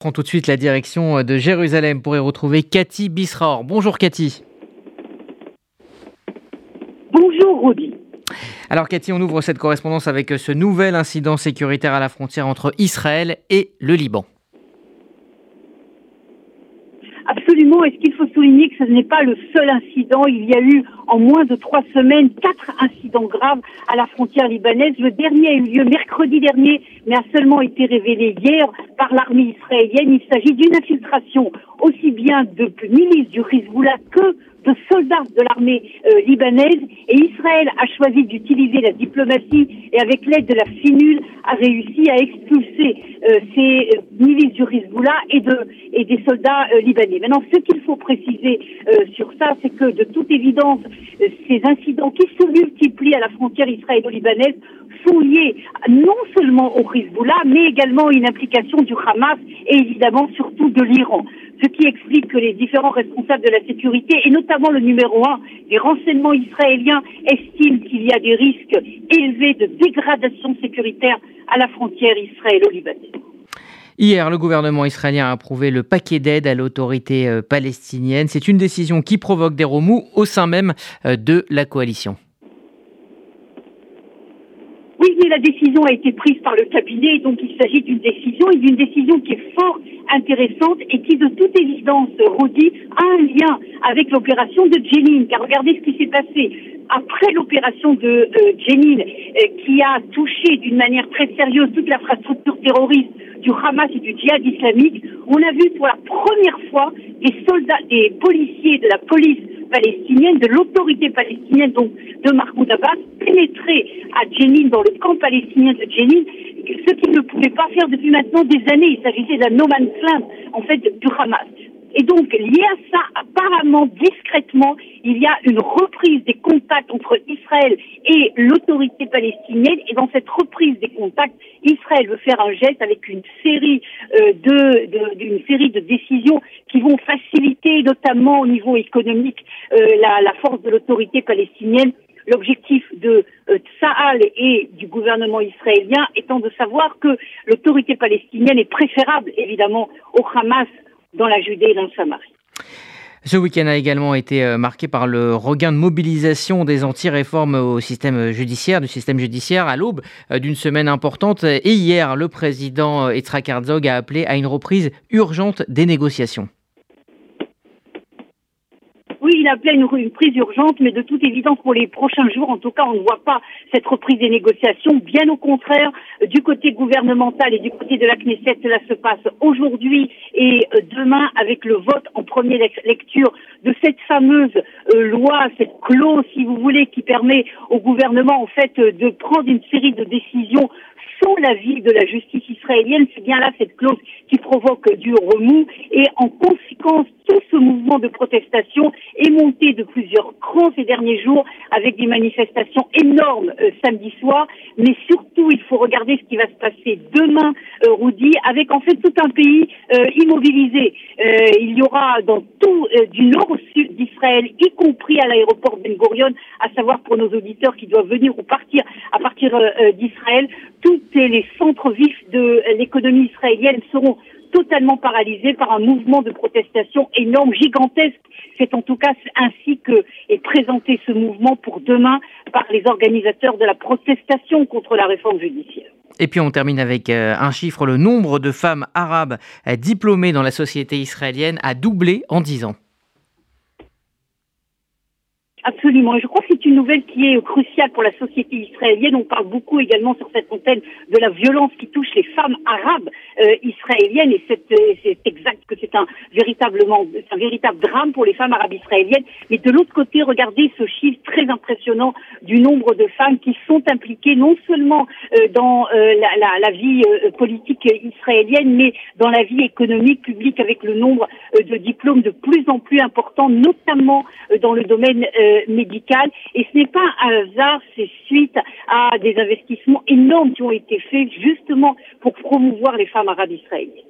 prend tout de suite la direction de Jérusalem pour y retrouver Cathy Bisraor. Bonjour Cathy. Bonjour Rudy. Alors Cathy, on ouvre cette correspondance avec ce nouvel incident sécuritaire à la frontière entre Israël et le Liban. Est-ce qu'il faut souligner que ce n'est pas le seul incident? Il y a eu en moins de trois semaines quatre incidents graves à la frontière libanaise. Le dernier a eu lieu mercredi dernier, mais a seulement été révélé hier par l'armée israélienne. Il s'agit d'une infiltration aussi bien de milices du Hezbollah que de soldats de l'armée euh, libanaise et Israël a choisi d'utiliser la diplomatie et avec l'aide de la FINUL a réussi à expulser euh, ces euh, milices du Hezbollah et, de, et des soldats libanais. Maintenant, ce qu'il faut préciser sur ça, c'est que de toute évidence, ces incidents qui se multiplient à la frontière israélo-libanaise sont liés non seulement au Hezbollah, mais également à une implication du Hamas et évidemment surtout de l'Iran ce qui explique que les différents responsables de la sécurité, et notamment le numéro un des renseignements israéliens, estiment qu'il y a des risques élevés de dégradation sécuritaire à la frontière israélo-libanaise. Hier, le gouvernement israélien a approuvé le paquet d'aide à l'autorité euh, palestinienne. C'est une décision qui provoque des remous au sein même euh, de la coalition. La décision a été prise par le cabinet, donc il s'agit d'une décision et d'une décision qui est fort intéressante et qui, de toute évidence, Rodi, a un lien avec l'opération de Jenin. Car regardez ce qui s'est passé après l'opération de Jenin, euh, qui a touché d'une manière très sérieuse toute l'infrastructure terroriste du Hamas et du djihad islamique. On a vu pour la première fois des soldats, des policiers de la police palestinienne, de l'autorité palestinienne, donc de Mahmoud Abbas, pénétrer à Jenin, dans le camp palestinien de Jenin, ce qu'ils ne pouvaient pas faire depuis maintenant des années. Il s'agissait d'un no man's land, en fait, du Hamas. Et donc, lié à ça, apparemment, discrètement, il y a une reprise des contacts entre Israël et l'autorité palestinienne. Et dans cette reprise des contacts, Israël veut faire un geste avec une série euh, de, d'une série de décisions qui vont faciliter, notamment au niveau économique, euh, la, force de l'autorité palestinienne L'objectif de euh, et du gouvernement israélien étant de savoir que l'autorité palestinienne est préférable, évidemment, au Hamas dans la Judée et dans le Samarie. Ce week-end a également été euh, marqué par le regain de mobilisation des anti-réformes au système judiciaire, du système judiciaire à l'aube euh, d'une semaine importante. Et hier, le président Yitzhak Herzog a appelé à une reprise urgente des négociations il appelait une, prise urgente, mais de toute évidence, pour les prochains jours, en tout cas, on ne voit pas cette reprise des négociations. Bien au contraire, du côté gouvernemental et du côté de la Knesset, cela se passe aujourd'hui et euh, demain avec le vote en première lecture de cette fameuse euh, loi, cette clause, si vous voulez, qui permet au gouvernement, en fait, de prendre une série de décisions sans l'avis de la justice israélienne. C'est bien là cette clause qui provoque du remous et en conséquence, tout ce mouvement de protestation est monté de plusieurs crans ces derniers jours avec des manifestations énormes euh, samedi soir. Mais surtout, il faut regarder ce qui va se passer demain, euh, avec en fait tout un pays euh, immobilisé. Euh, il y aura dans tout du nord au sud d'Israël, y compris à l'aéroport Ben Gurion, à savoir pour nos auditeurs qui doivent venir ou partir à partir d'Israël, tous les centres vifs de l'économie israélienne seront totalement paralysé par un mouvement de protestation énorme, gigantesque. C'est en tout cas ainsi que est présenté ce mouvement pour demain par les organisateurs de la protestation contre la réforme Et puis on termine avec euh, un chiffre, le nombre de femmes arabes euh, diplômées dans la société israélienne a doublé en 10 ans. Absolument. Et je crois que c'est une nouvelle qui est cruciale pour la société israélienne. On parle beaucoup également sur cette antenne de la violence qui touche les femmes arabes euh, israéliennes. Et euh, c'est exact que c'est un véritablement un véritable drame pour les femmes arabes israéliennes. Mais de l'autre côté, regardez ce chiffre très impressionnant du nombre de femmes qui sont impliquées non seulement euh, dans la, la, la, vie politique israélienne, mais dans la vie économique publique avec le nombre de diplômes de plus en plus important, notamment dans le domaine médicale. Et ce n'est pas un hasard, c'est suite à des investissements énormes qui ont été faits justement pour promouvoir les femmes arabes israéliennes.